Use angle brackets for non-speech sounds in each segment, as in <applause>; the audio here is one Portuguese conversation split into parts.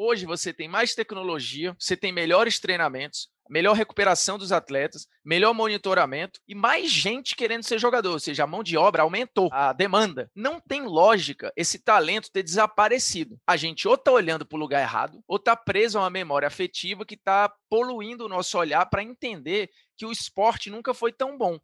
Hoje você tem mais tecnologia, você tem melhores treinamentos, melhor recuperação dos atletas, melhor monitoramento e mais gente querendo ser jogador, ou seja, a mão de obra aumentou, a demanda. Não tem lógica esse talento ter desaparecido. A gente ou está olhando para o lugar errado, ou está preso a uma memória afetiva que está poluindo o nosso olhar para entender que o esporte nunca foi tão bom.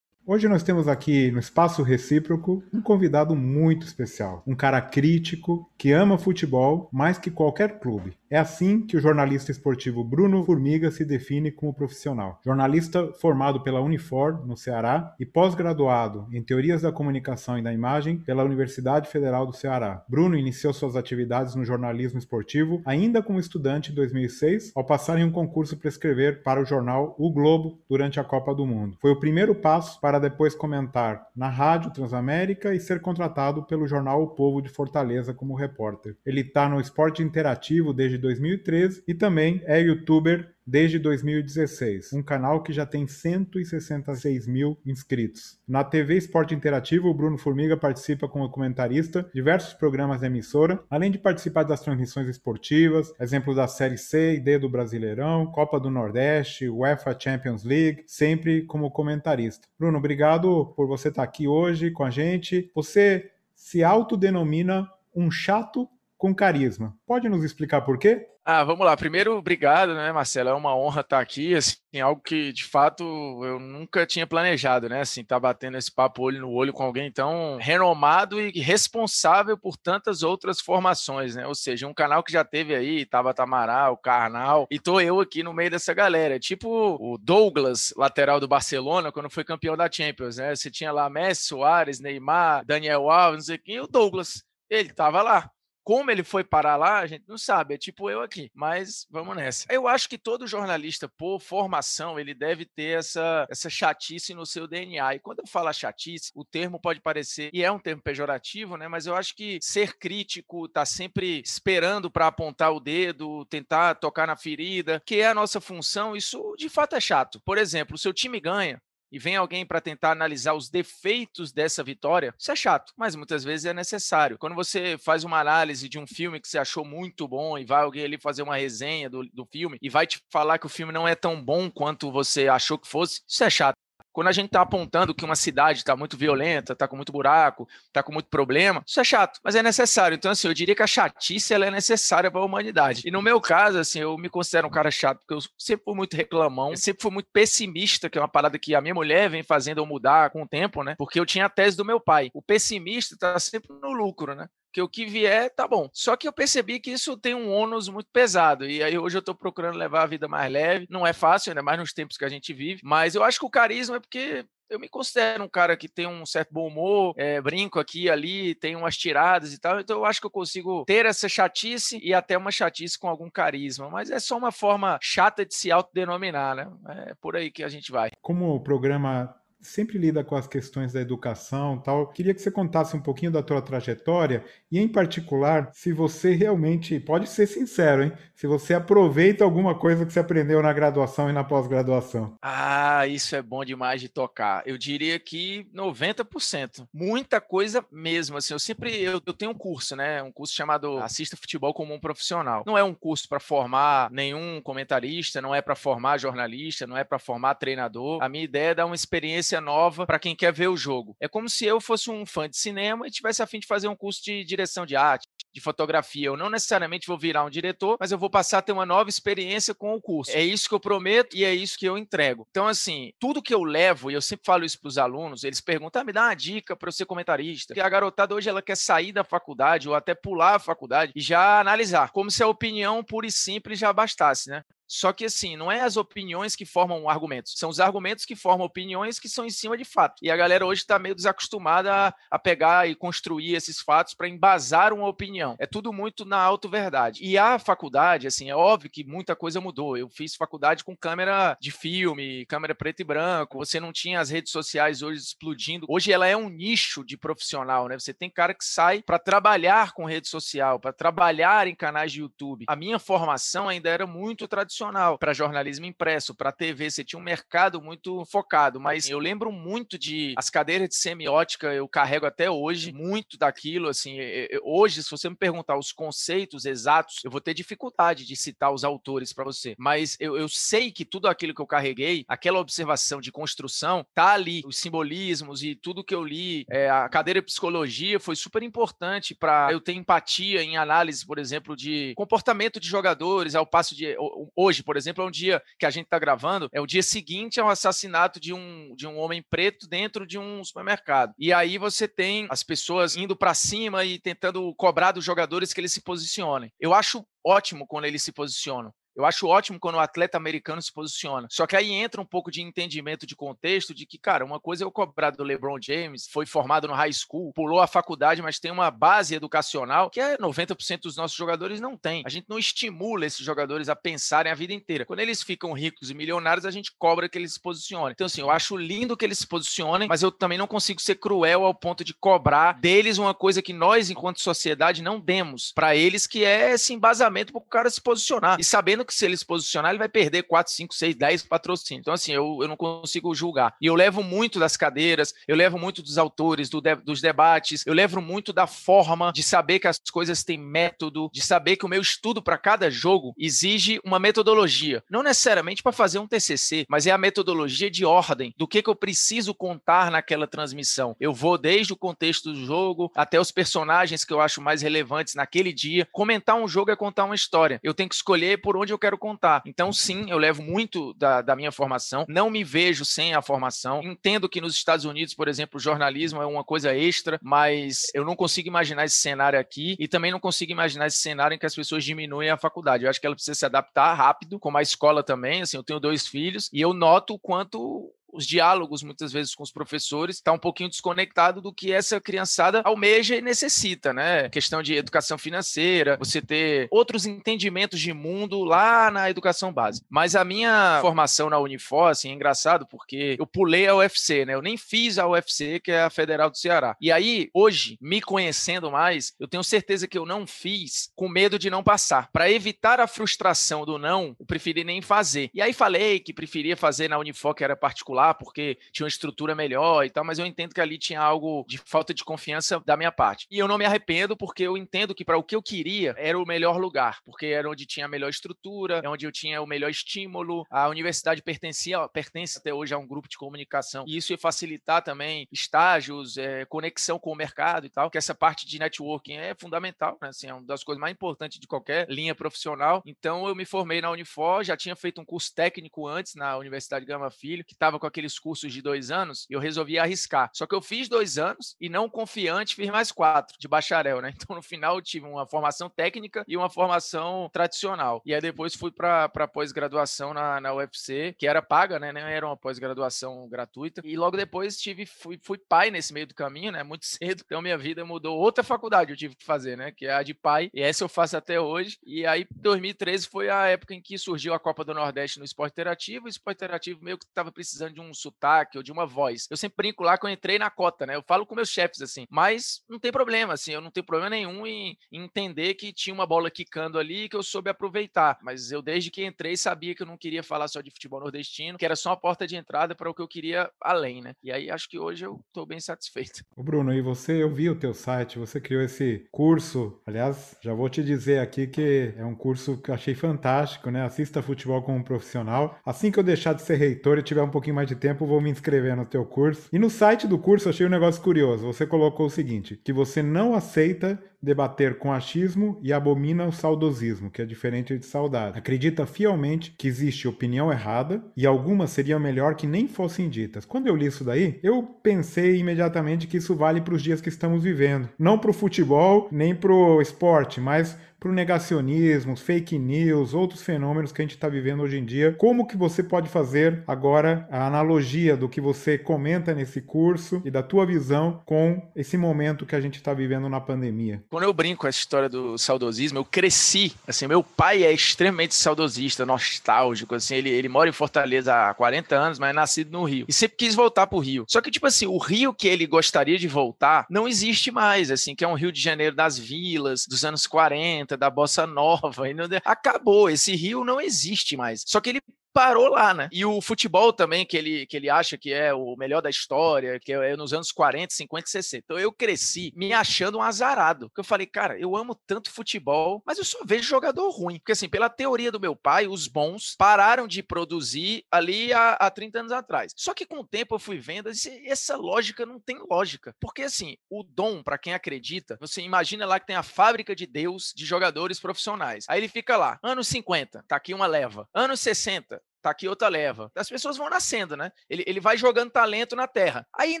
Hoje nós temos aqui no Espaço Recíproco um convidado muito especial, um cara crítico que ama futebol mais que qualquer clube. É assim que o jornalista esportivo Bruno Formiga se define como profissional. Jornalista formado pela Unifor, no Ceará, e pós-graduado em Teorias da Comunicação e da Imagem pela Universidade Federal do Ceará. Bruno iniciou suas atividades no jornalismo esportivo ainda como estudante em 2006, ao passar em um concurso para escrever para o jornal O Globo durante a Copa do Mundo. Foi o primeiro passo para depois comentar na Rádio Transamérica e ser contratado pelo jornal O Povo de Fortaleza como repórter. Ele está no esporte interativo desde 2013 e também é youtuber desde 2016, um canal que já tem 166 mil inscritos. Na TV Esporte Interativo, o Bruno Formiga participa como comentarista diversos programas da emissora, além de participar das transmissões esportivas, exemplo da Série C e D do Brasileirão, Copa do Nordeste, UEFA Champions League, sempre como comentarista. Bruno, obrigado por você estar aqui hoje com a gente. Você se autodenomina um chato com carisma. Pode nos explicar por quê? Ah, vamos lá. Primeiro, obrigado, né, Marcelo? É uma honra estar aqui, assim, algo que de fato eu nunca tinha planejado, né? Assim, estar tá batendo esse papo olho no olho com alguém tão renomado e responsável por tantas outras formações, né? Ou seja, um canal que já teve aí Tabata Amaral, Carnal, e tô eu aqui no meio dessa galera. Tipo o Douglas, lateral do Barcelona, quando foi campeão da Champions, né? Você tinha lá Messi, Soares, Neymar, Daniel Alves, não sei quem, e o Douglas. Ele tava lá. Como ele foi parar lá, a gente não sabe. É tipo eu aqui. Mas vamos nessa. Eu acho que todo jornalista, por formação, ele deve ter essa, essa chatice no seu DNA. E quando eu falo chatice, o termo pode parecer, e é um termo pejorativo, né? Mas eu acho que ser crítico, tá sempre esperando para apontar o dedo, tentar tocar na ferida, que é a nossa função, isso de fato é chato. Por exemplo, o seu time ganha, e vem alguém para tentar analisar os defeitos dessa vitória, isso é chato, mas muitas vezes é necessário. Quando você faz uma análise de um filme que você achou muito bom e vai alguém ali fazer uma resenha do, do filme e vai te falar que o filme não é tão bom quanto você achou que fosse, isso é chato. Quando a gente está apontando que uma cidade está muito violenta, está com muito buraco, está com muito problema, isso é chato, mas é necessário. Então, assim, eu diria que a chatice ela é necessária para a humanidade. E no meu caso, assim, eu me considero um cara chato, porque eu sempre fui muito reclamão, sempre fui muito pessimista, que é uma parada que a minha mulher vem fazendo eu mudar com o tempo, né? Porque eu tinha a tese do meu pai. O pessimista está sempre no lucro, né? Que o que vier tá bom. Só que eu percebi que isso tem um ônus muito pesado. E aí hoje eu tô procurando levar a vida mais leve. Não é fácil, ainda mais nos tempos que a gente vive. Mas eu acho que o carisma é porque eu me considero um cara que tem um certo bom humor, é, brinco aqui e ali, tem umas tiradas e tal, então eu acho que eu consigo ter essa chatice e até uma chatice com algum carisma, mas é só uma forma chata de se autodenominar, né? É por aí que a gente vai. Como o programa sempre lida com as questões da educação tal. Queria que você contasse um pouquinho da tua trajetória e, em particular, se você realmente, pode ser sincero, hein? Se você aproveita alguma coisa que você aprendeu na graduação e na pós-graduação. Ah, isso é bom demais de tocar. Eu diria que 90%. Muita coisa mesmo. Assim, eu sempre eu, eu tenho um curso, né? Um curso chamado Assista Futebol como um Profissional. Não é um curso para formar nenhum comentarista, não é para formar jornalista, não é para formar treinador. A minha ideia é dar uma experiência experiência nova para quem quer ver o jogo. É como se eu fosse um fã de cinema e tivesse a fim de fazer um curso de direção de arte, de fotografia. Eu não necessariamente vou virar um diretor, mas eu vou passar a ter uma nova experiência com o curso. É isso que eu prometo e é isso que eu entrego. Então, assim, tudo que eu levo, e eu sempre falo isso para os alunos, eles perguntam: ah, me dá uma dica para eu ser comentarista. Porque a garotada hoje ela quer sair da faculdade ou até pular a faculdade e já analisar, como se a opinião pura e simples já bastasse, né? Só que assim, não é as opiniões que formam argumentos, são os argumentos que formam opiniões que são em cima de fato. E a galera hoje está meio desacostumada a, pegar e construir esses fatos para embasar uma opinião. É tudo muito na auto-verdade. E a faculdade, assim, é óbvio que muita coisa mudou. Eu fiz faculdade com câmera de filme, câmera preto e branco. Você não tinha as redes sociais hoje explodindo. Hoje ela é um nicho de profissional, né? Você tem cara que sai para trabalhar com rede social, para trabalhar em canais de YouTube. A minha formação ainda era muito tradicional profissional, para jornalismo impresso, para TV, você tinha um mercado muito focado, mas eu lembro muito de as cadeiras de semiótica, eu carrego até hoje muito daquilo, assim, hoje se você me perguntar os conceitos exatos, eu vou ter dificuldade de citar os autores para você, mas eu, eu sei que tudo aquilo que eu carreguei, aquela observação de construção, tá ali, os simbolismos e tudo que eu li, é, a cadeira de psicologia foi super importante para eu ter empatia em análise, por exemplo, de comportamento de jogadores, ao passo de hoje, por exemplo, é um dia que a gente está gravando, é o dia seguinte ao assassinato de um, de um homem preto dentro de um supermercado. E aí você tem as pessoas indo para cima e tentando cobrar dos jogadores que eles se posicionem. Eu acho ótimo quando eles se posicionam. Eu acho ótimo quando o atleta americano se posiciona. Só que aí entra um pouco de entendimento de contexto de que, cara, uma coisa é o cobrar do LeBron James, foi formado no high school, pulou a faculdade, mas tem uma base educacional que é 90% dos nossos jogadores não tem. A gente não estimula esses jogadores a pensarem a vida inteira. Quando eles ficam ricos e milionários, a gente cobra que eles se posicionem. Então, assim, eu acho lindo que eles se posicionem, mas eu também não consigo ser cruel ao ponto de cobrar deles uma coisa que nós, enquanto sociedade, não demos para eles, que é esse embasamento para o cara se posicionar. E sabendo que se ele se posicionar, ele vai perder 4, 5, 6, 10 patrocínios. Então, assim, eu, eu não consigo julgar. E eu levo muito das cadeiras, eu levo muito dos autores, do de, dos debates, eu levo muito da forma de saber que as coisas têm método, de saber que o meu estudo para cada jogo exige uma metodologia. Não necessariamente para fazer um TCC, mas é a metodologia de ordem do que, que eu preciso contar naquela transmissão. Eu vou desde o contexto do jogo até os personagens que eu acho mais relevantes naquele dia. Comentar um jogo é contar uma história. Eu tenho que escolher por onde eu quero contar. Então, sim, eu levo muito da, da minha formação, não me vejo sem a formação. Entendo que nos Estados Unidos, por exemplo, o jornalismo é uma coisa extra, mas eu não consigo imaginar esse cenário aqui e também não consigo imaginar esse cenário em que as pessoas diminuem a faculdade. Eu acho que ela precisa se adaptar rápido, como a escola também. Assim, eu tenho dois filhos e eu noto o quanto os diálogos muitas vezes com os professores está um pouquinho desconectado do que essa criançada almeja e necessita, né? Questão de educação financeira, você ter outros entendimentos de mundo lá na educação básica. Mas a minha formação na Unifor, assim, é engraçado porque eu pulei a UFC, né? Eu nem fiz a UFC, que é a Federal do Ceará. E aí, hoje, me conhecendo mais, eu tenho certeza que eu não fiz com medo de não passar. Para evitar a frustração do não, eu preferi nem fazer. E aí falei que preferia fazer na Unifor, que era particular lá porque tinha uma estrutura melhor e tal, mas eu entendo que ali tinha algo de falta de confiança da minha parte. E eu não me arrependo porque eu entendo que para o que eu queria era o melhor lugar, porque era onde tinha a melhor estrutura, é onde eu tinha o melhor estímulo. A universidade pertencia, pertence até hoje a um grupo de comunicação e isso ia facilitar também estágios, é, conexão com o mercado e tal, que essa parte de networking é fundamental, né? Assim, é uma das coisas mais importantes de qualquer linha profissional. Então eu me formei na Unifor, já tinha feito um curso técnico antes na Universidade Gama Filho, que estava com aqueles cursos de dois anos, eu resolvi arriscar. Só que eu fiz dois anos e não confiante, fiz mais quatro de bacharel, né? <laughs> Então, no final, eu tive uma formação técnica e uma formação tradicional. E aí depois fui para pós-graduação na, na UFC, que era paga, né? Não era uma pós-graduação gratuita. E logo depois tive, fui, fui pai nesse meio do caminho, né? Muito <laughs> cedo. Então, minha vida mudou. Outra faculdade eu tive que fazer, né? Que é a de pai. E essa eu faço até hoje. E aí, 2013 foi a época em que surgiu a Copa do Nordeste no Esporte Interativo. O Esporte Interativo meio que estava precisando de de um sotaque ou de uma voz. Eu sempre brinco lá que eu entrei na cota, né? Eu falo com meus chefes assim, mas não tem problema, assim, eu não tenho problema nenhum em, entender que tinha uma bola quicando ali que eu soube aproveitar. Mas eu, desde que entrei, sabia que eu não queria falar só de futebol nordestino, que era só a porta de entrada para o que eu queria além, né? E aí acho que hoje eu estou bem satisfeito. O Bruno, e você, eu vi o teu site, você criou esse curso. Aliás, já vou te dizer aqui que é um curso que eu achei fantástico, né? Assista futebol como profissional. Assim que eu deixar de ser reitor e tiver um pouquinho mais de tempo, vou me inscrever no teu curso. E no site do curso achei um negócio curioso. Você colocou o seguinte: que você não aceita debater com achismo e abomina o saudosismo, que é diferente de saudade. Acredita fielmente que existe opinião errada e algumas seriam melhor que nem fossem ditas. Quando eu li isso daí, eu pensei imediatamente que isso vale para os dias que estamos vivendo. Não para o futebol, nem para o esporte, mas para o negacionismo, fake news, outros fenômenos que a gente está vivendo hoje em dia. Como que você pode fazer agora a analogia do que você comenta nesse curso e da tua visão com esse momento que a gente está vivendo na pandemia? Quando eu brinco com essa história do saudosismo, eu cresci, assim, meu pai é extremamente saudosista, nostálgico, assim, ele, ele mora em Fortaleza há 40 anos, mas é nascido no Rio. E sempre quis voltar pro Rio. Só que, tipo assim, o Rio que ele gostaria de voltar não existe mais, assim, que é um Rio de Janeiro das vilas, dos anos 40, 60, da bossa nova, e não... acabou, esse rio não existe mais. Só que ele parou lá, né? E o futebol também, que ele, que ele acha que é o melhor da história, que é nos anos 40, 50 e 60. Então eu cresci me achando um azarado. Porque eu falei, cara, eu amo tanto futebol, mas eu só vejo jogador ruim. Porque assim, pela teoria do meu pai, os bons pararam de produzir ali há, há 30 anos atrás. Só que com o tempo eu fui vendo, essa lógica não tem lógica. Porque assim, o dom, para quem acredita, você imagina lá que tem a fábrica de Deus de jogadores profissionais. Aí ele fica lá, anos 50, tá aqui uma leva. Anos 60, tá aqui outra leva. As pessoas vão nascendo, né? Ele, ele vai jogando talento na terra. Aí, em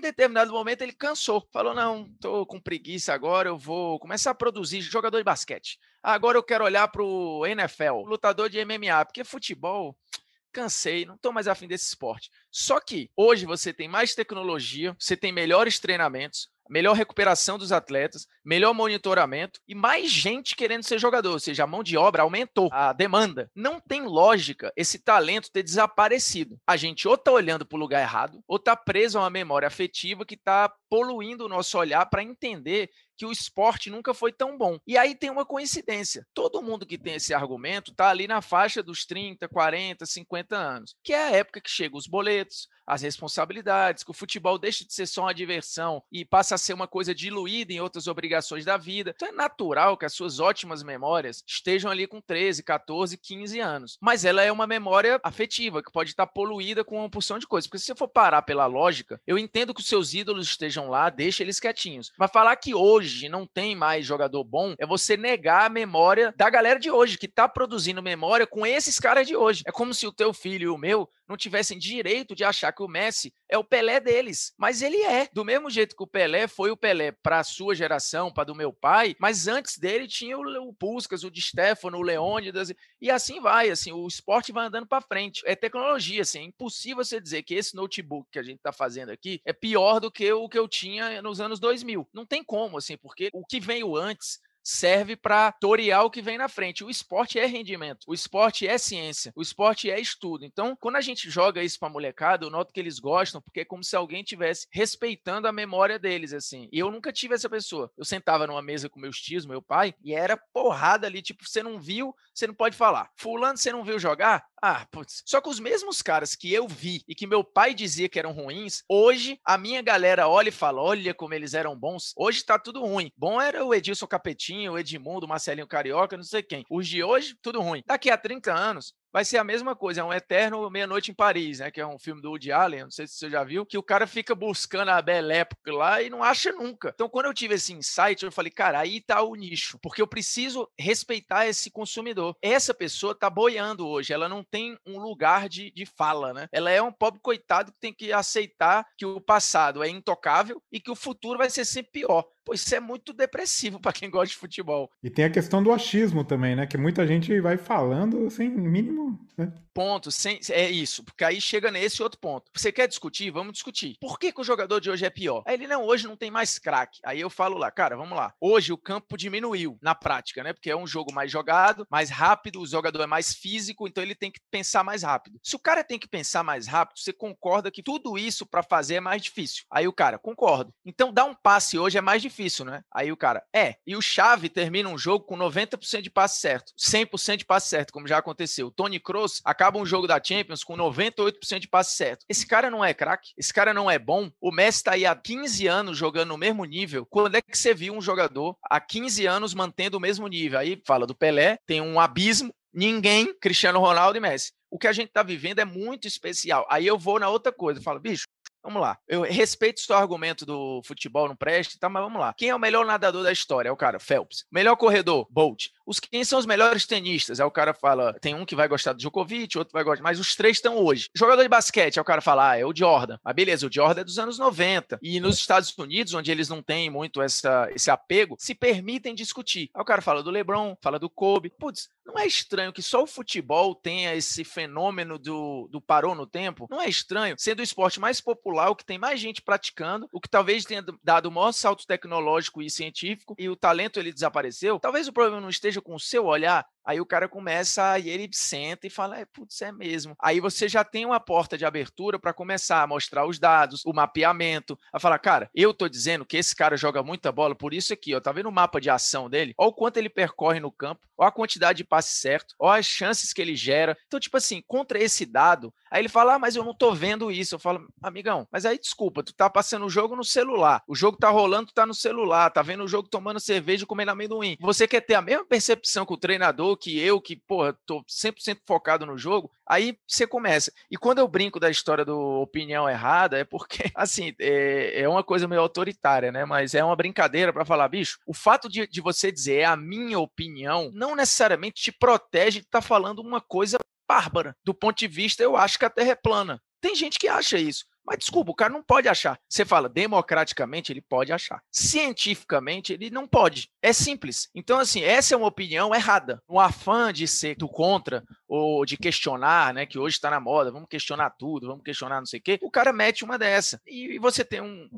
determinado momento, ele cansou. Falou: não, tô com preguiça agora, eu vou começar a produzir jogador de basquete. Agora eu quero olhar pro NFL, lutador de MMA, porque futebol. Cansei, não estou mais afim desse esporte. Só que hoje você tem mais tecnologia, você tem melhores treinamentos, melhor recuperação dos atletas, melhor monitoramento e mais gente querendo ser jogador, ou seja, a mão de obra aumentou, a demanda. Não tem lógica esse talento ter desaparecido. A gente ou está olhando para o lugar errado, ou está preso a uma memória afetiva que está poluindo o nosso olhar para entender que o esporte nunca foi tão bom. E aí tem uma coincidência. Todo mundo que tem esse argumento está ali na faixa dos 30, 40, 50 anos, que é a época que chegam os boletos, as responsabilidades, que o futebol deixa de ser só uma diversão e passa a ser uma coisa diluída em outras obrigações da vida. Então é natural que as suas ótimas memórias estejam ali com 13, 14, 15 anos. Mas ela é uma memória afetiva, que pode estar poluída com uma porção de coisas. Porque se você for parar pela lógica, eu entendo que os seus ídolos estejam lá, deixa eles quietinhos. Mas falar que hoje não tem mais jogador bom é você negar a memória da galera de hoje, que está produzindo memória com esses caras de hoje. É como se o teu filho e o meu não tivessem direito de achar que o Messi é o Pelé deles. Mas ele é. Do mesmo jeito que o Pelé foi o Pelé para a sua geração, para do meu pai, mas antes dele tinha o, o Puskas, o Di Stefano, o Leônidas, e assim vai. Assim, o esporte vai andando para frente. É tecnologia, assim. É impossível você dizer que esse notebook que a gente está fazendo aqui é pior do que o que eu tinha nos anos 2000. Não tem como, assim, porque o que veio antes serve para torear o que vem na frente. O esporte é rendimento, o esporte é ciência, o esporte é estudo. Então, quando a gente joga isso para molecada, eu noto que eles gostam, porque é como se alguém tivesse respeitando a memória deles, assim. E eu nunca tive essa pessoa. Eu sentava numa mesa com meus tios, meu pai, e era porrada ali, tipo, você não viu, você não pode falar. Fulano, você não viu jogar? Ah, putz. Só que os mesmos caras que eu vi e que meu pai dizia que eram ruins, hoje a minha galera olha e fala: olha como eles eram bons. Hoje tá tudo ruim. Bom era o Edilson Capetinho, o Edmundo, Marcelinho Carioca, não sei quem. Os de hoje, tudo ruim. Daqui a 30 anos, vai ser a mesma coisa, é um eterno Meia-Noite em Paris, né? Que é um filme do Woody Allen, não sei se você já viu, que o cara fica buscando a Belle Époque lá e não acha nunca. Então, quando eu tive esse insight, eu falei, cara, aí tá o nicho, porque eu preciso respeitar esse consumidor. Essa pessoa tá boiando hoje, ela não tem um lugar de, de fala, né? Ela é um pobre coitado que tem que aceitar que o passado é intocável e que o futuro vai ser sempre pior. Pô, isso é muito depressivo para quem gosta de futebol. E tem a questão do achismo também, né? Que muita gente vai falando sem mínimo. Né? Ponto, sem, é isso, porque aí chega nesse outro ponto. Você quer discutir? Vamos discutir. Por que, que o jogador de hoje é pior? Aí ele, não, hoje não tem mais craque. Aí eu falo lá, cara, vamos lá. Hoje o campo diminuiu na prática, né? Porque é um jogo mais jogado, mais rápido, o jogador é mais físico, então ele tem que pensar mais rápido. Se o cara tem que pensar mais rápido, você concorda que tudo isso para fazer é mais difícil. Aí o cara, concordo. Então dar um passe hoje é mais difícil difícil, né? Aí o cara, é. E o Chave termina um jogo com 90% de passe certo, 100% de passe certo, como já aconteceu. O Tony Kroos acaba um jogo da Champions com 98% de passe certo. Esse cara não é craque, esse cara não é bom. O Messi tá aí há 15 anos jogando no mesmo nível. Quando é que você viu um jogador há 15 anos mantendo o mesmo nível? Aí fala do Pelé, tem um abismo, ninguém, Cristiano Ronaldo e Messi. O que a gente tá vivendo é muito especial. Aí eu vou na outra coisa, falo, bicho, Vamos lá. Eu respeito o seu argumento do futebol não presta, tá? mas vamos lá. Quem é o melhor nadador da história? É o cara, Phelps. Melhor corredor? Bolt. Os quem são os melhores tenistas? Aí o cara fala, tem um que vai gostar do Djokovic, outro vai gostar, mas os três estão hoje. Jogador de basquete, aí o cara fala, ah, é o Jordan. Mas beleza, o Jordan é dos anos 90. E nos Estados Unidos, onde eles não têm muito essa, esse apego, se permitem discutir. Aí o cara fala do LeBron, fala do Kobe. Putz, não é estranho que só o futebol tenha esse fenômeno do, do parou no tempo? Não é estranho, sendo o esporte mais popular popular, o que tem mais gente praticando, o que talvez tenha dado o maior salto tecnológico e científico, e o talento ele desapareceu, talvez o problema não esteja com o seu olhar, Aí o cara começa, e ele senta e fala: é, putz, é mesmo. Aí você já tem uma porta de abertura para começar a mostrar os dados, o mapeamento, a falar, cara, eu tô dizendo que esse cara joga muita bola, por isso aqui, ó, tá vendo o mapa de ação dele? Olha o quanto ele percorre no campo, olha a quantidade de passes certo, olha as chances que ele gera. Então, tipo assim, contra esse dado, aí ele fala, ah, mas eu não tô vendo isso. Eu falo, amigão, mas aí desculpa, tu tá passando o jogo no celular, o jogo tá rolando, tu tá no celular, tá vendo o jogo tomando cerveja e comendo amendoim. Você quer ter a mesma percepção que o treinador, que eu, que, porra, tô 100% focado no jogo, aí você começa. E quando eu brinco da história do opinião errada, é porque, <laughs> assim, é, é uma coisa meio autoritária, né? Mas é uma brincadeira para falar, bicho, o fato de, de você dizer é a minha opinião, não necessariamente te protege de estar tá falando uma coisa bárbara. Do ponto de vista, eu acho que a Terra é plana. Tem gente que acha isso. Mas desculpa, o cara não pode achar. Você fala democraticamente, ele pode achar. Cientificamente, ele não pode. É simples. Então, assim, essa é uma opinião errada. Um afã de ser do contra ou de questionar, né? Que hoje está na moda, vamos questionar tudo, vamos questionar não sei o quê. O cara mete uma dessa. E você tem um,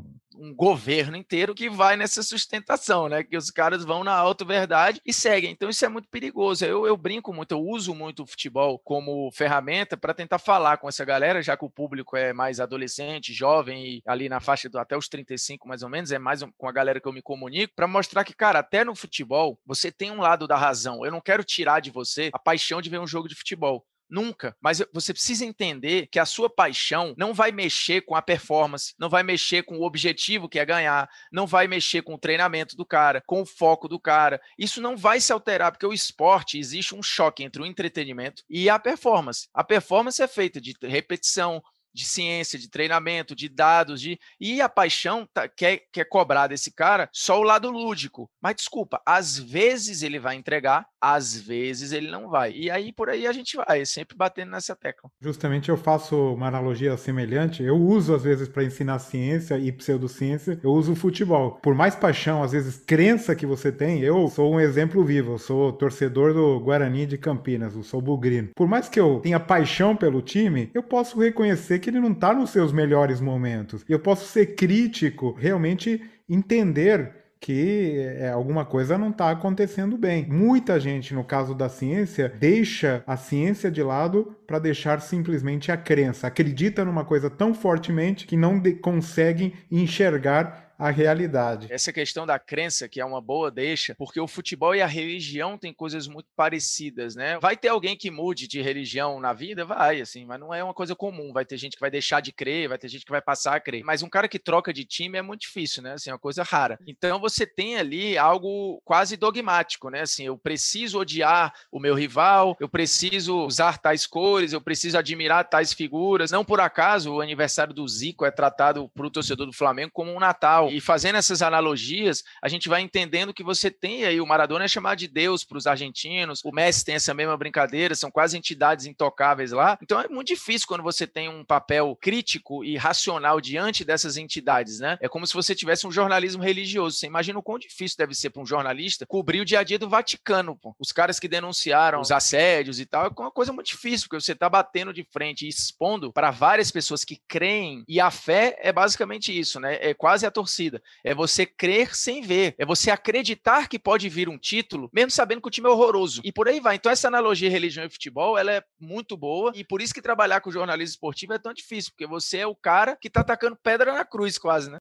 um governo inteiro que vai nessa sustentação, né? Que os caras vão na auto-verdade e seguem. Então, isso é muito perigoso. Eu, eu brinco muito, eu uso muito o futebol como ferramenta para tentar falar com essa galera, já que o público é mais adolescente, jovem e ali na faixa do até os 35 mais ou menos, é mais com a galera que eu me comunico, para mostrar que, cara, até no futebol, você tem um lado da razão. Eu não quero tirar de você a paixão de ver um jogo de futebol. Nunca. Mas você precisa entender que a sua paixão não vai mexer com a performance, não vai mexer com o objetivo que é ganhar, não vai mexer com o treinamento do cara, com o foco do cara. Isso não vai se alterar, porque o esporte existe um choque entre o entretenimento e a performance. A performance é feita de repetição, de ciência, de treinamento, de dados, de e a paixão tá, quer, quer cobrar desse cara só o lado lúdico. Mas desculpa, às vezes ele vai entregar, às vezes ele não vai. E aí por aí a gente vai, sempre batendo nessa tecla. Justamente eu faço uma analogia semelhante. Eu uso às vezes para ensinar ciência e pseudociência, eu uso o futebol. Por mais paixão, às vezes crença que você tem, eu sou um exemplo vivo. Eu sou torcedor do Guarani de Campinas, eu sou bugrino. Por mais que eu tenha paixão pelo time, eu posso reconhecer que ele não está nos seus melhores momentos. Eu posso ser crítico, realmente entender que é, alguma coisa não está acontecendo bem. Muita gente, no caso da ciência, deixa a ciência de lado para deixar simplesmente a crença. Acredita numa coisa tão fortemente que não conseguem enxergar a realidade. Essa questão da crença, que é uma boa deixa, porque o futebol e a religião têm coisas muito parecidas, né? Vai ter alguém que mude de religião na vida? Vai, assim, mas não é uma coisa comum. Vai ter gente que vai deixar de crer, vai ter gente que vai passar a crer. Mas um cara que troca de time é muito difícil, né? Assim, é uma coisa rara. Então você tem ali algo quase dogmático, né? Assim, eu preciso odiar o meu rival, eu preciso usar tais cores, eu preciso admirar tais figuras. Não por acaso o aniversário do Zico é tratado para o torcedor do Flamengo como um Natal e fazendo essas analogias, a gente vai entendendo que você tem aí o Maradona é chamado de Deus para os argentinos, o Messi tem essa mesma brincadeira, são quase entidades intocáveis lá. Então é muito difícil quando você tem um papel crítico e racional diante dessas entidades, né? É como se você tivesse um jornalismo religioso. Você imagina o quão difícil deve ser para um jornalista cobrir o dia a dia do Vaticano, pô. Os caras que denunciaram os assédios e tal, é uma coisa muito difícil, porque você está batendo de frente e expondo para várias pessoas que creem, e a fé é basicamente isso, né? É quase a torcida torcida. É você crer sem ver. É você acreditar que pode vir um título, mesmo sabendo que o time é horroroso. E por aí vai. Então, essa analogia religião e futebol, ela é muito boa. E por isso que trabalhar com jornalismo esportivo é tão difícil, porque você é o cara que tá atacando pedra na cruz, quase, né?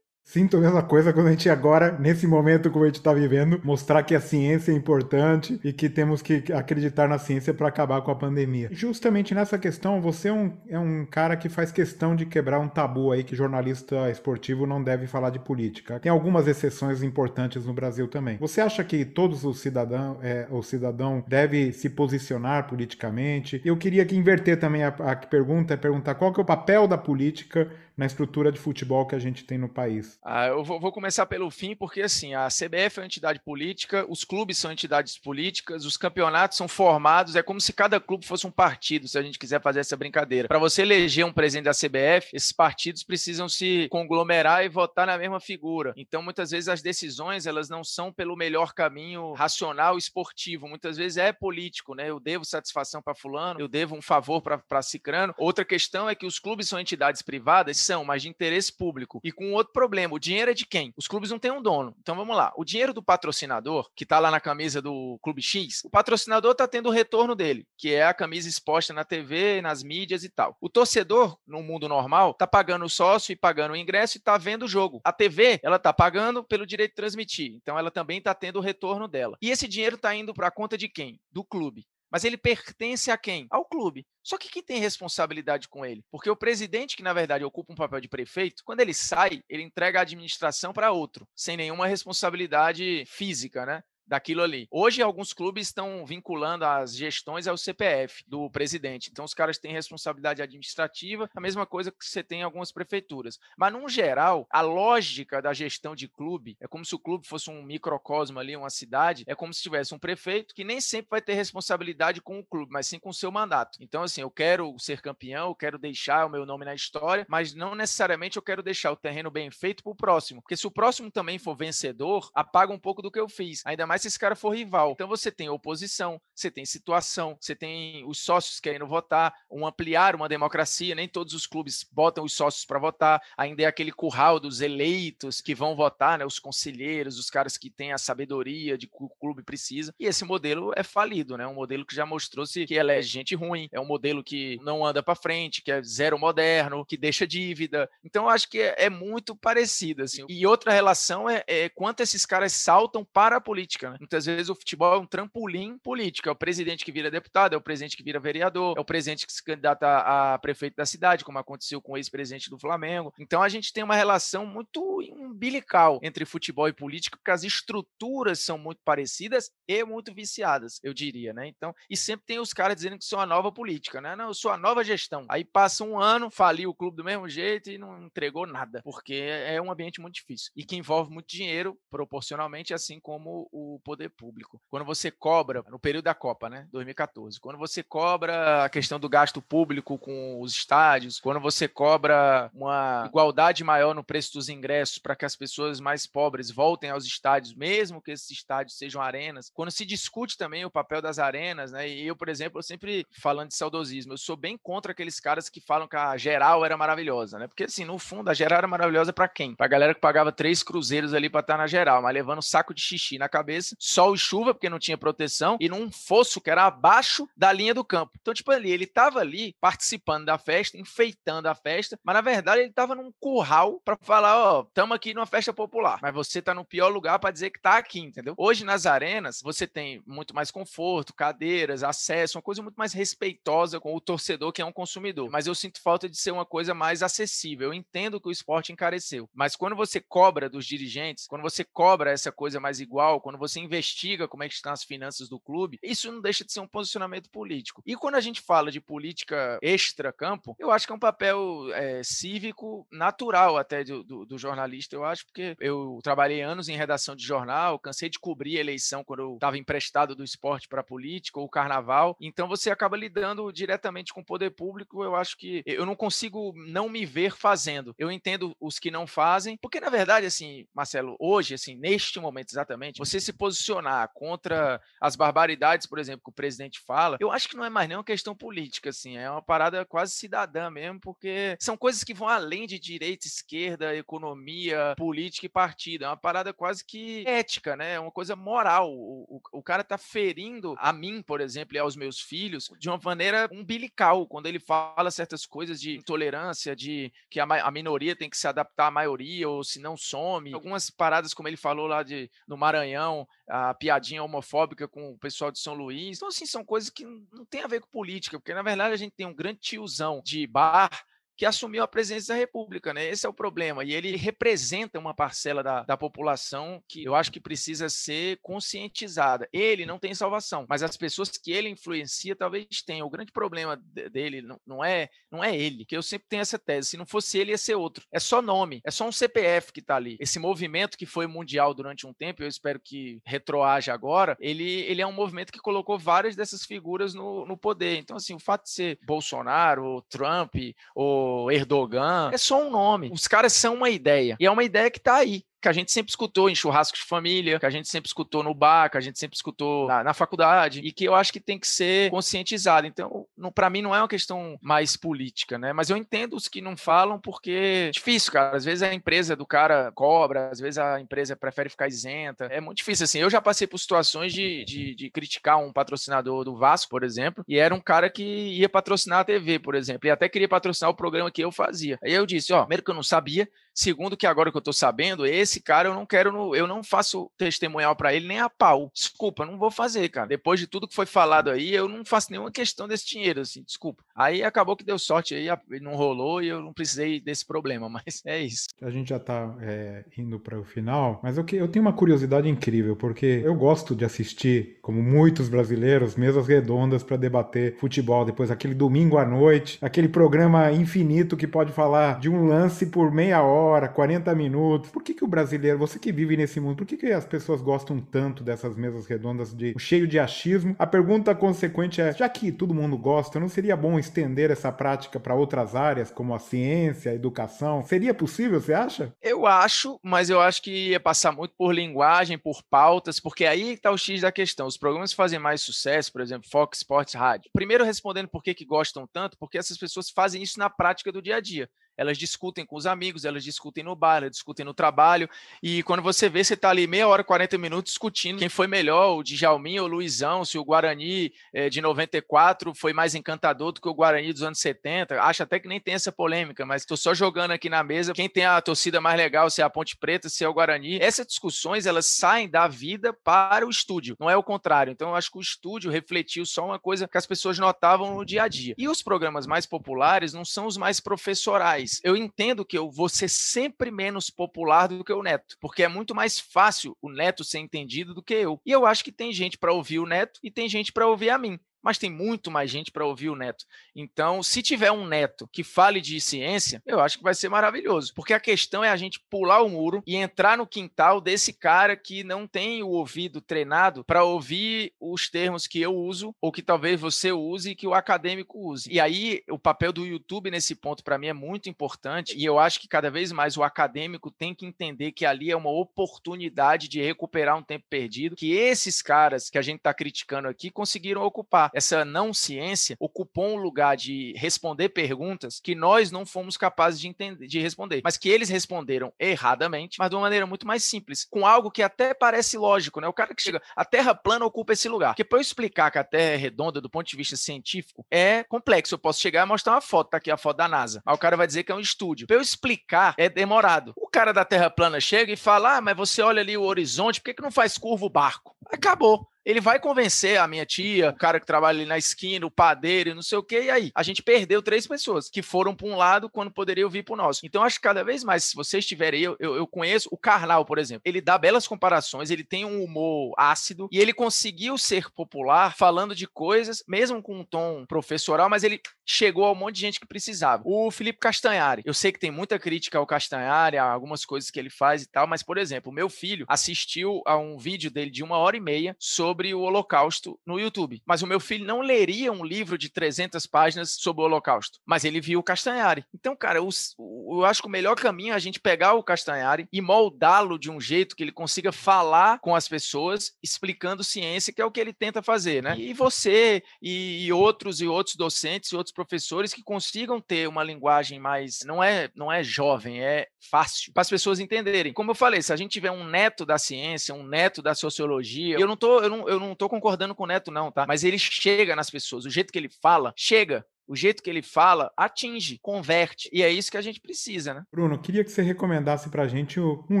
Sinto a mesma coisa quando a gente agora, nesse momento como a gente está vivendo, mostrar que a ciência é importante e que temos que acreditar na ciência para acabar com a pandemia. Justamente nessa questão, você é um, é um cara que faz questão de quebrar um tabu aí que jornalista esportivo não deve falar de política. Tem algumas exceções importantes no Brasil também. Você acha que todos os cidadãos, é, o cidadão deve se posicionar politicamente? Eu queria que inverter também a, a pergunta, é perguntar qual que é o papel da política na estrutura de futebol que a gente tem no país? Ah, eu vou, vou, começar pelo fim, porque assim, a CBF é uma entidade política, os clubes são entidades políticas, os campeonatos são formados, é como se cada clube fosse um partido, se a gente quiser fazer essa brincadeira. Para você eleger um presidente da CBF, esses partidos precisam se conglomerar e votar na mesma figura. Então, muitas vezes as decisões, elas não são pelo melhor caminho racional esportivo, muitas vezes é político, né? Eu devo satisfação para fulano, eu devo um favor para cicrano. Outra questão é que os clubes são entidades privadas, são, mas de interesse público. E com outro problema, o dinheiro é de quem? Os clubes não têm um dono. Então vamos lá. O dinheiro do patrocinador, que está lá na camisa do Clube X, o patrocinador está tendo o retorno dele, que é a camisa exposta na TV, nas mídias e tal. O torcedor, no mundo normal, está pagando o sócio e pagando o ingresso e está vendo o jogo. A TV, ela está pagando pelo direito de transmitir. Então ela também está tendo o retorno dela. E esse dinheiro está indo para a conta de quem? Do clube. Mas ele pertence a quem? Ao clube. Só que quem tem responsabilidade com ele? Porque o presidente, que na verdade ocupa um papel de prefeito, quando ele sai, ele entrega a administração para outro, sem nenhuma responsabilidade física, né? Daquilo ali. Hoje, alguns clubes estão vinculando as gestões ao CPF do presidente. Então, os caras têm responsabilidade administrativa, a mesma coisa que você tem em algumas prefeituras. Mas, no geral, a lógica da gestão de clube é como se o clube fosse um microcosmo ali, uma cidade, é como se tivesse um prefeito que nem sempre vai ter responsabilidade com o clube, mas sim com o seu mandato. Então, assim, eu quero ser campeão, eu quero deixar o meu nome na história, mas não necessariamente eu quero deixar o terreno bem feito para o próximo. Porque se o próximo também for vencedor, apaga um pouco do que eu fiz. Ainda mais se esse cara for rival. Então você tem oposição, você tem situação, você tem os sócios querendo votar, um ampliar uma democracia, nem todos os clubes botam os sócios para votar, ainda é aquele curral dos eleitos que vão votar, né, os conselheiros, os caras que têm a sabedoria de que o clube precisa. E esse modelo é falido, né? Um modelo que já mostrou-se que elege gente ruim, é um modelo que não anda para frente, que é zero moderno, que deixa dívida. Então acho que é, é muito parecido assim. E outra relação é, é quanto esses caras saltam para a política, né? Muitas vezes o futebol é um trampolim político. É o presidente que vira deputado, é o presidente que vira vereador, é o presidente que se candidata a prefeito da cidade, como aconteceu com o ex-presidente do Flamengo. Então a gente tem uma relação muito umbilical entre futebol e política, porque as estruturas são muito parecidas e muito viciadas, eu diria, né? Então, e sempre tem os caras dizendo que são a nova política, né? Não, eu sou a nova gestão. Aí passa um ano, faliu o clube do mesmo jeito e não entregou nada, porque é um ambiente muito difícil e que envolve muito dinheiro proporcionalmente, assim como o poder público. Quando você cobra, no período da Copa, né, 2014, quando você cobra a questão do gasto público com os estádios, quando você cobra uma igualdade maior no preço dos ingressos para que as pessoas mais pobres voltem aos estádios, mesmo que esses estádios sejam arenas, quando se discute também o papel das arenas, né, e eu, por exemplo, sempre falando de saudosismo, eu sou bem contra aqueles caras que falam que a geral era maravilhosa, né, porque assim, no fundo, a geral era maravilhosa para quem? Pra galera que pagava três cruzeiros ali para estar na geral, mas levando um saco de xixi na cabeça sol e chuva, porque não tinha proteção, e num fosso que era abaixo da linha do campo. Então, tipo, ali, ele tava ali participando da festa, enfeitando a festa, mas na verdade ele tava num curral para falar, ó, oh, estamos aqui numa festa popular, mas você tá no pior lugar para dizer que tá aqui, entendeu? Hoje nas arenas, você tem muito mais conforto, cadeiras, acesso, uma coisa muito mais respeitosa com o torcedor que é um consumidor. Mas eu sinto falta de ser uma coisa mais acessível. Eu entendo que o esporte encareceu, mas quando você cobra dos dirigentes, quando você cobra essa coisa mais igual, quando você investiga como é que estão as finanças do clube, isso não deixa de ser um posicionamento político. E quando a gente fala de política extra-campo, eu acho que é um papel é, cívico natural até do, do, do, jornalista, eu acho, porque eu trabalhei anos em redação de jornal, cansei de cobrir eleição quando eu estava emprestado do esporte para política ou carnaval, então você acaba lidando diretamente com o poder público, eu acho que eu não consigo não me ver fazendo. Eu entendo os que não fazem, porque na verdade, assim, Marcelo, hoje, assim, neste momento exatamente, você se posicionar contra as barbaridades, por exemplo, que o presidente fala, eu acho que não é mais nem uma questão política, assim, é uma parada quase cidadã mesmo, porque são coisas que vão além de direita, esquerda, economia, política e partido. É uma parada quase que ética, né? É uma coisa moral. O, o, o cara tá ferindo a mim, por exemplo, e aos meus filhos de uma maneira umbilical, quando ele fala certas coisas de intolerância, de que a, a minoria tem que se adaptar à maioria, ou se não some. Algumas paradas, como ele falou lá de, no Maranhão, a piadinha homofóbica com o pessoal de São Luís. Então, assim, são coisas que não tem a ver com política, porque na verdade a gente tem um grande tiozão de bar que assumiu a presidência da República, né? Esse é o problema. E ele representa uma parcela da, da população que eu acho que precisa ser conscientizada. Ele não tem salvação, mas as pessoas que ele influencia talvez tenham. O grande problema dele não, não é não é ele, que eu sempre tenho essa tese. Se não fosse ele, ia ser outro. É só nome, é só um CPF que está ali. Esse movimento que foi mundial durante um tempo, eu espero que retroaja agora, ele, ele é um movimento que colocou várias dessas figuras no, no poder. Então, assim, o fato de ser Bolsonaro, Trump, ou Erdogan, é só um nome. Os caras são uma ideia. E é uma ideia que está aí. Que a gente sempre escutou em churrascos de família, que a gente sempre escutou no bar, que a gente sempre escutou na, na faculdade, e que eu acho que tem que ser conscientizado. Então, para mim, não é uma questão mais política, né? Mas eu entendo os que não falam, porque é difícil, cara. Às vezes a empresa do cara cobra, às vezes a empresa prefere ficar isenta. É muito difícil, assim. Eu já passei por situações de, de, de criticar um patrocinador do Vasco, por exemplo, e era um cara que ia patrocinar a TV, por exemplo, e até queria patrocinar o programa que eu fazia. Aí eu disse, ó, primeiro que eu não sabia, Segundo, que agora que eu estou sabendo, esse cara eu não quero, eu não faço testemunhal para ele nem a pau. Desculpa, não vou fazer, cara. Depois de tudo que foi falado aí, eu não faço nenhuma questão desse dinheiro, assim, desculpa. Aí acabou que deu sorte aí, não rolou e eu não precisei desse problema, <laughs> mas é isso. A gente já está é, indo para o final, mas eu, eu tenho uma curiosidade incrível, porque eu gosto de assistir, como muitos brasileiros, mesas redondas para debater futebol. Depois, aquele domingo à noite, aquele programa infinito que pode falar de um lance por meia hora hora, 40 minutos. Por que, que o brasileiro, você que vive nesse mundo, por que, que as pessoas gostam tanto dessas mesas redondas de cheio de achismo? A pergunta consequente é: já que todo mundo gosta, não seria bom estender essa prática para outras áreas, como a ciência, a educação? Seria possível, você acha? Eu acho, mas eu acho que ia passar muito por linguagem, por pautas, porque aí está o X da questão. Os programas fazem mais sucesso, por exemplo, Fox Sports Rádio. Primeiro respondendo por que, que gostam tanto, porque essas pessoas fazem isso na prática do dia a dia elas discutem com os amigos, elas discutem no bar, elas discutem no trabalho, e quando você vê, você está ali meia hora, 40 minutos discutindo quem foi melhor, o Djalmin ou o Luizão, se o Guarani é, de 94 foi mais encantador do que o Guarani dos anos 70. Acho até que nem tem essa polêmica, mas estou só jogando aqui na mesa quem tem a torcida mais legal, se é a Ponte Preta, se é o Guarani. Essas discussões, elas saem da vida para o estúdio, não é o contrário. Então, eu acho que o estúdio refletiu só uma coisa que as pessoas notavam no dia a dia. E os programas mais populares não são os mais professorais, eu entendo que eu vou ser sempre menos popular do que o Neto, porque é muito mais fácil o Neto ser entendido do que eu. E eu acho que tem gente para ouvir o Neto e tem gente para ouvir a mim mas tem muito mais gente para ouvir o Neto. Então, se tiver um Neto que fale de ciência, eu acho que vai ser maravilhoso, porque a questão é a gente pular o muro e entrar no quintal desse cara que não tem o ouvido treinado para ouvir os termos que eu uso ou que talvez você use e que o acadêmico use. E aí, o papel do YouTube nesse ponto para mim é muito importante e eu acho que cada vez mais o acadêmico tem que entender que ali é uma oportunidade de recuperar um tempo perdido, que esses caras que a gente está criticando aqui conseguiram ocupar essa não ciência ocupou um lugar de responder perguntas que nós não fomos capazes de entender, de responder, mas que eles responderam erradamente, mas de uma maneira muito mais simples, com algo que até parece lógico, né? O cara que chega, a Terra plana ocupa esse lugar. Porque para eu explicar que a Terra é redonda do ponto de vista científico é complexo. Eu posso chegar e mostrar uma foto, tá aqui a foto da NASA. Aí o cara vai dizer que é um estúdio. Para eu explicar é demorado. O cara da Terra plana chega e fala: "Ah, mas você olha ali o horizonte, por que, que não faz curva o barco?" Acabou ele vai convencer a minha tia, o cara que trabalha ali na esquina, o padeiro e não sei o quê, e aí? A gente perdeu três pessoas que foram para um lado quando poderiam vir para o nosso. Então, acho que cada vez mais, se vocês tiverem eu, eu, eu, conheço o Karnal, por exemplo, ele dá belas comparações, ele tem um humor ácido e ele conseguiu ser popular falando de coisas, mesmo com um tom professoral, mas ele chegou a um monte de gente que precisava. O Felipe Castanhari, eu sei que tem muita crítica ao Castanhari, a algumas coisas que ele faz e tal, mas, por exemplo, meu filho assistiu a um vídeo dele de uma hora e meia sobre sobre o Holocausto no YouTube. Mas o meu filho não leria um livro de 300 páginas sobre o Holocausto, mas ele viu o Castanhari. Então, cara, eu, eu acho que o melhor caminho é a gente pegar o Castanhari e moldá-lo de um jeito que ele consiga falar com as pessoas, explicando ciência, que é o que ele tenta fazer, né? E você e, e outros e outros docentes e outros professores que consigam ter uma linguagem mais não é não é jovem, é fácil para as pessoas entenderem. Como eu falei, se a gente tiver um neto da ciência, um neto da sociologia, eu não tô eu não, eu não tô concordando com o Neto, não, tá? Mas ele chega nas pessoas, o jeito que ele fala, chega. O jeito que ele fala atinge, converte. E é isso que a gente precisa, né? Bruno, queria que você recomendasse pra gente um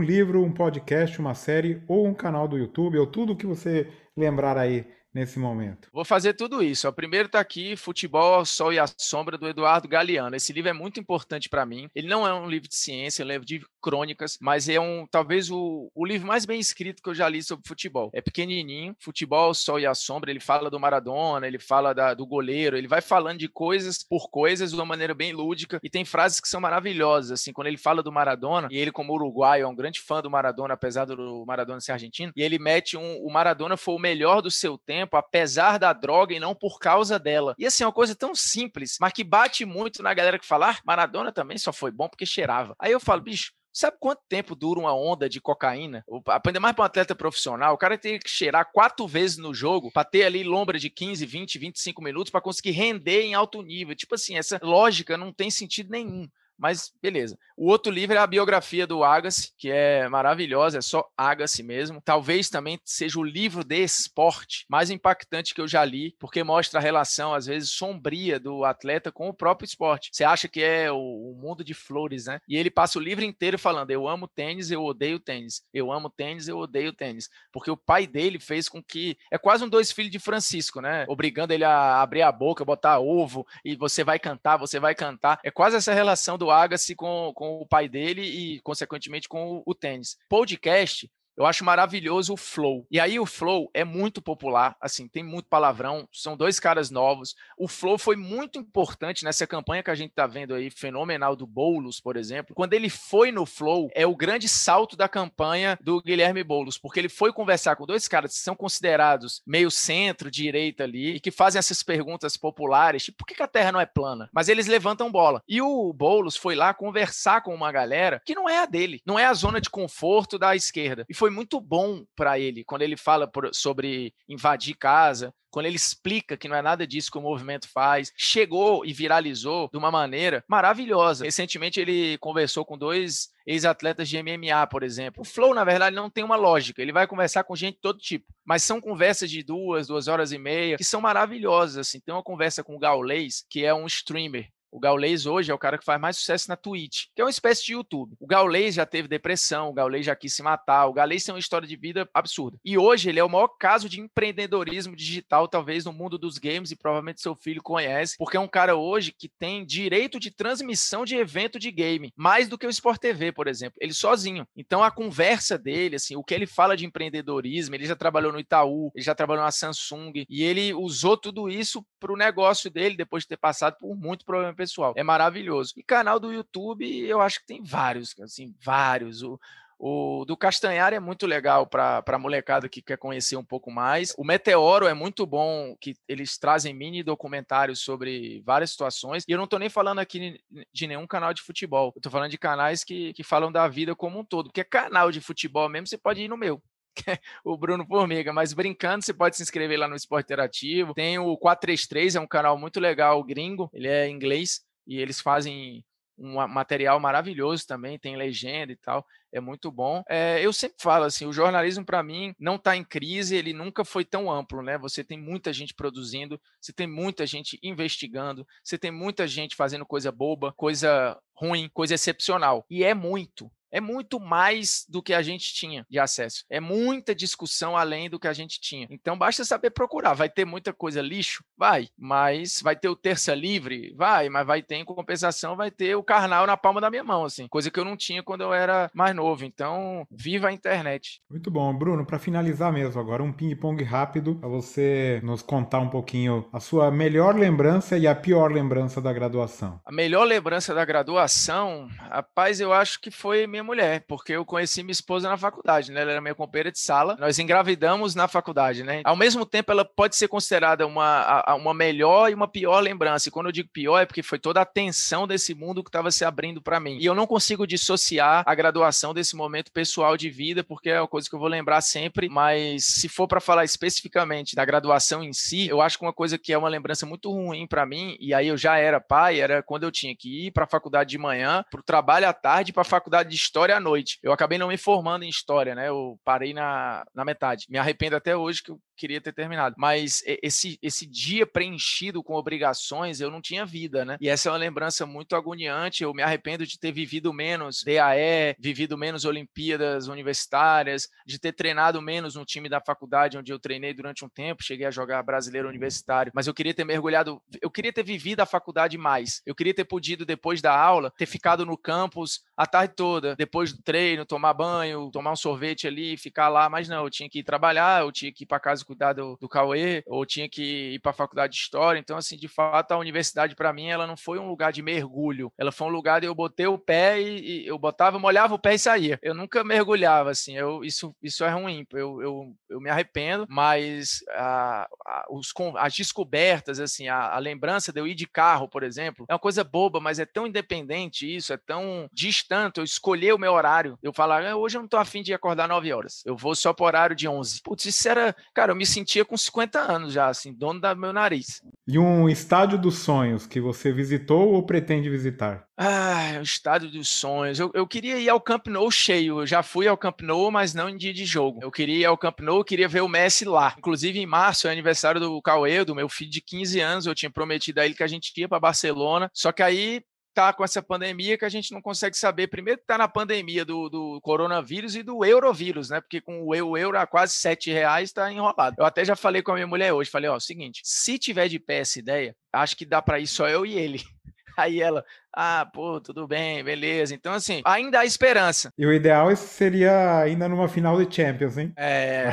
livro, um podcast, uma série ou um canal do YouTube, ou tudo que você lembrar aí nesse momento? Vou fazer tudo isso. O primeiro está aqui, Futebol ao Sol e à Sombra, do Eduardo Galeano. Esse livro é muito importante para mim. Ele não é um livro de ciência, é um livro de crônicas, mas é um talvez o, o livro mais bem escrito que eu já li sobre futebol. É pequenininho, Futebol ao Sol e à Sombra. Ele fala do Maradona, ele fala da, do goleiro, ele vai falando de coisas por coisas de uma maneira bem lúdica e tem frases que são maravilhosas. Assim, quando ele fala do Maradona, e ele, como uruguaio, é um grande fã do Maradona, apesar do Maradona ser argentino, e ele mete um. O Maradona foi o melhor do seu tempo tempo, apesar da droga e não por causa dela. E assim, é uma coisa tão simples, mas que bate muito na galera que fala: ah, Maradona também só foi bom porque cheirava. Aí eu falo, bicho, Sabe quanto tempo dura uma onda de cocaína? Aprender mais para um atleta profissional, o cara tem que cheirar quatro vezes no jogo para ter ali lombra de 15, 20, 25 minutos para conseguir render em alto nível. Tipo assim, essa lógica não tem sentido nenhum. Mas beleza. O outro livro é a biografia do Agassi, que é maravilhosa, é só Agassi mesmo. Talvez também seja o livro de esporte mais impactante que eu já li, porque mostra a relação, às vezes, sombria do atleta com o próprio esporte. Você acha que é o, mundo de flores, né? E ele passa o livro inteiro falando: eu amo tênis, eu odeio tênis. Eu amo tênis, eu odeio tênis. Porque o pai dele fez com que. É quase um dois filhos de Francisco, né? Obrigando ele a abrir a boca, botar ovo, e você vai cantar, você vai cantar. É quase essa relação do Agassi com, com o pai dele e, consequentemente, com o, o tênis. Podcast eu acho maravilhoso o Flow. E aí o Flow é muito popular, assim, tem muito palavrão, são dois caras novos. O Flow foi muito importante nessa campanha que a gente tá vendo aí, fenomenal do Boulos, por exemplo. Quando ele foi no Flow, é o grande salto da campanha do Guilherme Boulos, porque ele foi conversar com dois caras que são considerados meio centro, direita ali, e que fazem essas perguntas populares, tipo, por que a Terra não é plana? Mas eles levantam bola. E o Boulos foi lá conversar com uma galera que não é a dele, não é a zona de conforto da esquerda. E foi muito bom para ele quando ele fala por, sobre invadir casa, quando ele explica que não é nada disso que o movimento faz, chegou e viralizou de uma maneira maravilhosa. Recentemente ele conversou com dois ex-atletas de MMA, por exemplo. O Flow, na verdade, não tem uma lógica. Ele vai conversar com gente de todo tipo, mas são conversas de duas, duas horas e meia, que são maravilhosas. Assim. Tem uma conversa com o Gaulês, que é um streamer o Gaules hoje é o cara que faz mais sucesso na Twitch, que é uma espécie de YouTube. O Gaules já teve depressão, o Gaules já quis se matar, o Gaules tem uma história de vida absurda. E hoje ele é o maior caso de empreendedorismo digital, talvez, no mundo dos games, e provavelmente seu filho conhece, porque é um cara hoje que tem direito de transmissão de evento de game, mais do que o Sport TV, por exemplo. Ele sozinho. Então a conversa dele, assim, o que ele fala de empreendedorismo, ele já trabalhou no Itaú, ele já trabalhou na Samsung, e ele usou tudo isso para o negócio dele, depois de ter passado por muito problema pessoal. É maravilhoso. E canal do YouTube, eu acho que tem vários, assim, vários. O, o do Castanhar é muito legal para molecada que quer conhecer um pouco mais. O Meteoro é muito bom, que eles trazem mini documentários sobre várias situações. E eu não estou nem falando aqui de nenhum canal de futebol. Eu estou falando de canais que, que falam da vida como um todo. Porque canal de futebol mesmo, você pode ir no meu. <laughs> o Bruno Formiga, mas brincando, você pode se inscrever lá no Esporte Interativo. Tem o 433, é um canal muito legal, gringo, ele é inglês e eles fazem um material maravilhoso também, tem legenda e tal, é muito bom. É, eu sempre falo assim, o jornalismo para mim não está em crise, ele nunca foi tão amplo, né? Você tem muita gente produzindo, você tem muita gente investigando, você tem muita gente fazendo coisa boba, coisa ruim, coisa excepcional. E é muito é muito mais do que a gente tinha de acesso. É muita discussão além do que a gente tinha. Então basta saber procurar. Vai ter muita coisa lixo? Vai. Mas vai ter o terça livre? Vai. Mas vai ter, em compensação, vai ter o carnal na palma da minha mão, assim. Coisa que eu não tinha quando eu era mais novo. Então, viva a internet. Muito bom. Bruno, para finalizar mesmo agora, um ping-pong rápido para você nos contar um pouquinho a sua melhor lembrança e a pior lembrança da graduação. A melhor lembrança da graduação, rapaz, eu acho que foi minha minha mulher, porque eu conheci minha esposa na faculdade, né? Ela era minha companheira de sala. Nós engravidamos na faculdade, né? Ao mesmo tempo, ela pode ser considerada uma, uma melhor e uma pior lembrança. E quando eu digo pior, é porque foi toda a tensão desse mundo que estava se abrindo para mim. E eu não consigo dissociar a graduação desse momento pessoal de vida, porque é uma coisa que eu vou lembrar sempre. Mas se for para falar especificamente da graduação em si, eu acho que uma coisa que é uma lembrança muito ruim para mim, e aí eu já era pai, era quando eu tinha que ir para a faculdade de manhã, para o trabalho à tarde, para a faculdade de história à noite. Eu acabei não me formando em história, né? Eu parei na, na metade. Me arrependo até hoje que eu queria ter terminado. Mas esse, esse dia preenchido com obrigações, eu não tinha vida, né? E essa é uma lembrança muito agoniante. Eu me arrependo de ter vivido menos DAE, vivido menos Olimpíadas universitárias, de ter treinado menos no time da faculdade onde eu treinei durante um tempo, cheguei a jogar brasileiro universitário, mas eu queria ter mergulhado, eu queria ter vivido a faculdade mais. Eu queria ter podido depois da aula ter ficado no campus a tarde toda, depois do treino, tomar banho, tomar um sorvete ali, ficar lá, mas não, eu tinha que ir trabalhar, eu tinha que ir para casa cuidar do, do Cauê, ou tinha que ir para a faculdade de História. Então, assim, de fato, a universidade para mim, ela não foi um lugar de mergulho. Ela foi um lugar de eu botei o pé e, e eu botava, molhava o pé e saía. Eu nunca mergulhava, assim. Eu, isso, isso é ruim. Eu, eu, eu me arrependo, mas a, a, os, as descobertas, assim, a, a lembrança de eu ir de carro, por exemplo, é uma coisa boba, mas é tão independente isso, é tão distante. Eu escolher o meu horário. Eu falar, ah, hoje eu não tô afim de acordar 9 horas. Eu vou só pro horário de 11. Putz, isso era. Cara, eu me sentia com 50 anos já, assim, dono do meu nariz. E um estádio dos sonhos que você visitou ou pretende visitar? Ah, o estádio dos sonhos. Eu, eu queria ir ao Camp Nou cheio. Eu já fui ao Camp Nou, mas não em dia de jogo. Eu queria ir ao Camp Nou, queria ver o Messi lá. Inclusive, em março é aniversário do Cauê, do meu filho de 15 anos. Eu tinha prometido a ele que a gente ia para Barcelona. Só que aí tá com essa pandemia que a gente não consegue saber. Primeiro que tá na pandemia do, do coronavírus e do eurovírus, né? Porque com o euro a quase sete reais tá enrolado. Eu até já falei com a minha mulher hoje, falei, ó, seguinte, se tiver de pé essa ideia, acho que dá para ir só eu e ele. <laughs> Aí ela, ah, pô, tudo bem, beleza. Então, assim, ainda há esperança. E o ideal seria ainda numa final de Champions, hein? É,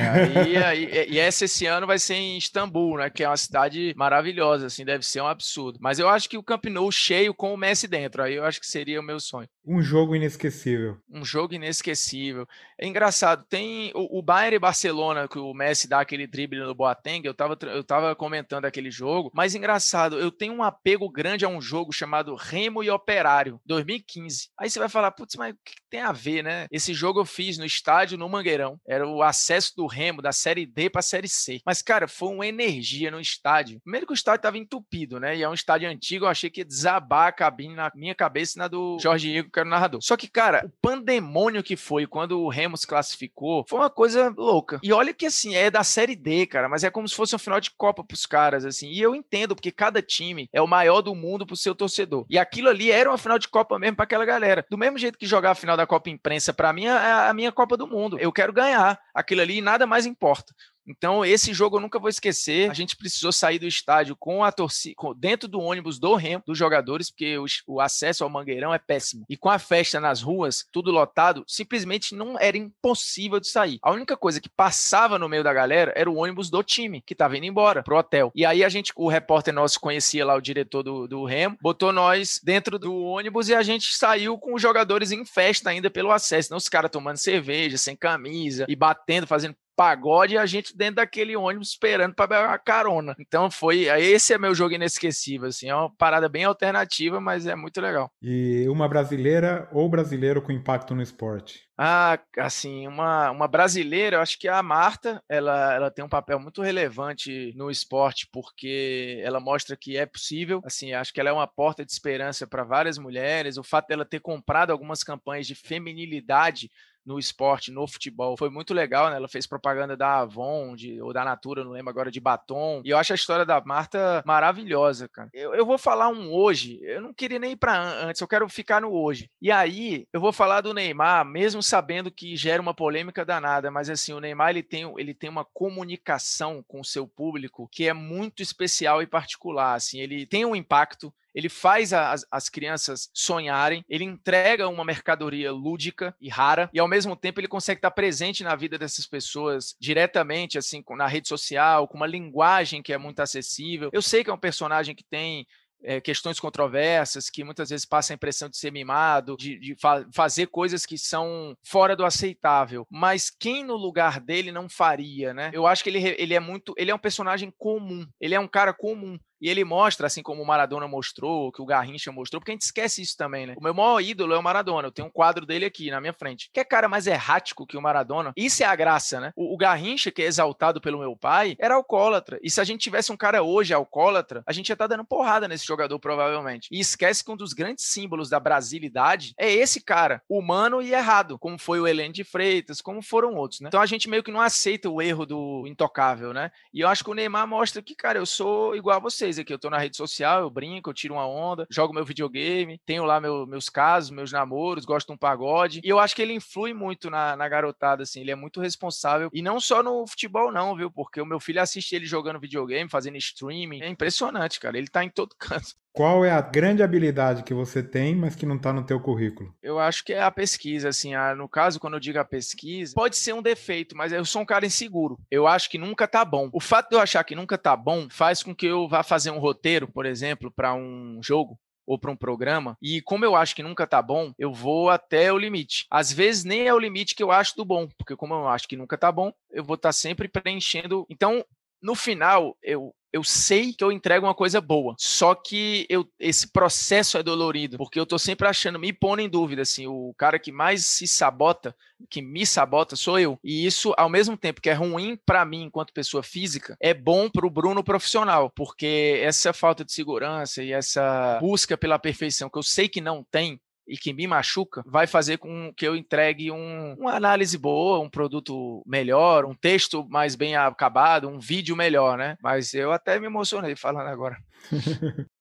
e, e essa esse ano vai ser em Istambul, né? Que é uma cidade maravilhosa, assim, deve ser um absurdo. Mas eu acho que o Camp Nou cheio com o Messi dentro, aí eu acho que seria o meu sonho. Um jogo inesquecível. Um jogo inesquecível. É engraçado, tem o, o Bayern e Barcelona, que o Messi dá aquele drible no Boateng, eu tava, eu tava comentando aquele jogo, mas engraçado, eu tenho um apego grande a um jogo chamado Remo e Operário, 2015. Aí você vai falar, putz, mas o que tem a ver, né? Esse jogo eu fiz no estádio no Mangueirão. Era o acesso do Remo da Série D para a Série C. Mas, cara, foi uma energia no estádio. Primeiro que o estádio estava entupido, né? E é um estádio antigo, eu achei que ia desabar a cabine na minha cabeça e na do Jorge Igor, que era o narrador. Só que, cara, o pandemônio que foi quando o Remo se classificou foi uma coisa louca. E olha que, assim, é da Série D, cara, mas é como se fosse um final de Copa pros caras, assim. E eu entendo, porque cada time é o maior do mundo pro seu torcedor. E aquilo ali ali era uma final de Copa mesmo para aquela galera. Do mesmo jeito que jogar a final da Copa Imprensa para mim é a minha Copa do Mundo. Eu quero ganhar aquilo ali e nada mais importa. Então, esse jogo eu nunca vou esquecer. A gente precisou sair do estádio com a torcida, dentro do ônibus do Remo, dos jogadores, porque o, o, acesso ao Mangueirão é péssimo. E com a festa nas ruas, tudo lotado, simplesmente não era impossível de sair. A única coisa que passava no meio da galera era o ônibus do time, que estava indo embora pro hotel. E aí a gente, o repórter nosso conhecia lá o diretor do, do Remo, botou nós dentro do ônibus e a gente saiu com os jogadores em festa ainda pelo acesso. Não os caras tomando cerveja, sem camisa e batendo, fazendo pagode e a gente dentro daquele ônibus esperando para pegar uma carona. Então foi, esse é meu jogo inesquecível, assim, é uma parada bem alternativa, mas é muito legal. E uma brasileira ou brasileiro com impacto no esporte? Ah, assim, uma, uma brasileira, eu acho que a Marta, ela, ela tem um papel muito relevante no esporte, porque ela mostra que é possível, assim, acho que ela é uma porta de esperança para várias mulheres, o fato dela ter comprado algumas campanhas de feminilidade no esporte, no futebol. Foi muito legal, né? Ela fez propaganda da Avon de, ou da Natura, não lembro agora, de batom. E eu acho a história da Marta maravilhosa, cara. Eu, eu vou falar um hoje. Eu não queria nem ir pra antes, eu quero ficar no hoje. E aí, eu vou falar do Neymar, mesmo sabendo que gera uma polêmica danada, mas assim, o Neymar ele tem, ele tem uma comunicação com o seu público que é muito especial e particular. Assim, ele tem um impacto ele faz as, as crianças sonharem, ele entrega uma mercadoria lúdica e rara, e ao mesmo tempo ele consegue estar presente na vida dessas pessoas diretamente, assim, na rede social, com uma linguagem que é muito acessível. Eu sei que é um personagem que tem é, questões controversas, que muitas vezes passa a impressão de ser mimado, de, de fa fazer coisas que são fora do aceitável. Mas quem no lugar dele não faria, né? Eu acho que ele, ele é muito. Ele é um personagem comum. Ele é um cara comum. E ele mostra, assim como o Maradona mostrou, que o Garrincha mostrou, porque a gente esquece isso também, né? O meu maior ídolo é o Maradona. Eu tenho um quadro dele aqui na minha frente. Que é cara mais errático que o Maradona. Isso é a graça, né? O, o Garrincha, que é exaltado pelo meu pai, era alcoólatra. E se a gente tivesse um cara hoje alcoólatra, a gente ia estar tá dando porrada nesse jogador, provavelmente. E esquece que um dos grandes símbolos da brasilidade é esse cara, humano e errado, como foi o Helene de Freitas, como foram outros, né? Então a gente meio que não aceita o erro do intocável, né? E eu acho que o Neymar mostra que, cara, eu sou igual a vocês aqui. Eu tô na rede social, eu brinco, eu tiro uma onda, jogo meu videogame, tenho lá meu, meus casos, meus namoros, gosto de um pagode. E eu acho que ele influi muito na, na garotada, assim. Ele é muito responsável. E não só no futebol, não, viu? Porque o meu filho assiste ele jogando videogame, fazendo streaming. É impressionante, cara. Ele tá em todo <laughs> canto. Qual é a grande habilidade que você tem, mas que não está no teu currículo? Eu acho que é a pesquisa, assim, a, no caso, quando eu digo a pesquisa, pode ser um defeito, mas eu sou um cara inseguro. Eu acho que nunca tá bom. O fato de eu achar que nunca tá bom faz com que eu vá fazer um roteiro, por exemplo, para um jogo, ou para um programa, e como eu acho que nunca tá bom, eu vou até o limite. Às vezes nem é o limite que eu acho do bom, porque como eu acho que nunca tá bom, eu vou estar tá sempre preenchendo. Então, no final, eu eu sei que eu entrego uma coisa boa. Só que eu, esse processo é dolorido, porque eu tô sempre achando, me pondo em dúvida, assim, o cara que mais se sabota, que me sabota, sou eu. E isso, ao mesmo tempo que é ruim para mim enquanto pessoa física, é bom pro Bruno profissional, porque essa falta de segurança e essa busca pela perfeição que eu sei que não tem, e que me machuca, vai fazer com que eu entregue um, uma análise boa, um produto melhor, um texto mais bem acabado, um vídeo melhor, né? Mas eu até me emocionei falando agora. <laughs>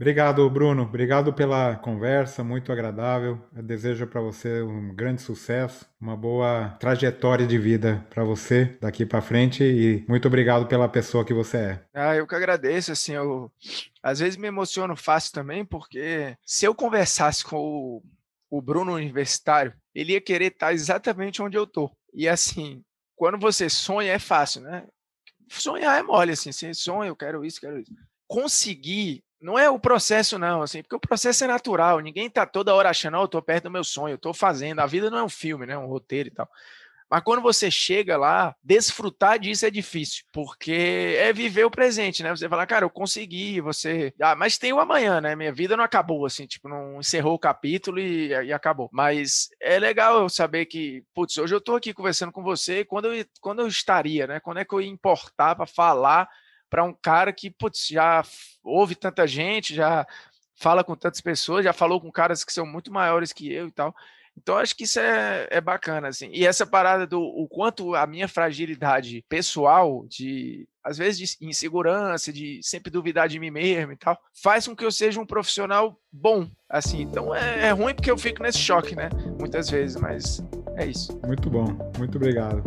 Obrigado, Bruno. Obrigado pela conversa, muito agradável. Eu desejo para você um grande sucesso, uma boa trajetória de vida para você daqui para frente e muito obrigado pela pessoa que você é. Ah, eu que agradeço, assim, eu às vezes me emociono fácil também, porque se eu conversasse com o, o Bruno universitário, ele ia querer estar exatamente onde eu tô. E assim, quando você sonha é fácil, né? Sonhar é mole, assim, você sonha, eu quero isso, quero isso. Conseguir não é o processo, não, assim, porque o processo é natural. Ninguém tá toda hora achando, oh, eu tô perto do meu sonho, eu tô fazendo. A vida não é um filme, né? Um roteiro e tal. Mas quando você chega lá, desfrutar disso é difícil, porque é viver o presente, né? Você fala, cara, eu consegui, você. Ah, mas tem o amanhã, né? Minha vida não acabou, assim, tipo, não encerrou o capítulo e, e acabou. Mas é legal saber que, putz, hoje eu tô aqui conversando com você, quando eu, quando eu estaria, né? Quando é que eu ia importar para falar para um cara que putz, já ouve tanta gente, já fala com tantas pessoas, já falou com caras que são muito maiores que eu e tal. Então, acho que isso é, é bacana, assim. E essa parada do o quanto a minha fragilidade pessoal, de às vezes de insegurança, de sempre duvidar de mim mesmo e tal, faz com que eu seja um profissional bom, assim. Então, é, é ruim porque eu fico nesse choque, né? Muitas vezes, mas é isso. Muito bom. Muito obrigado.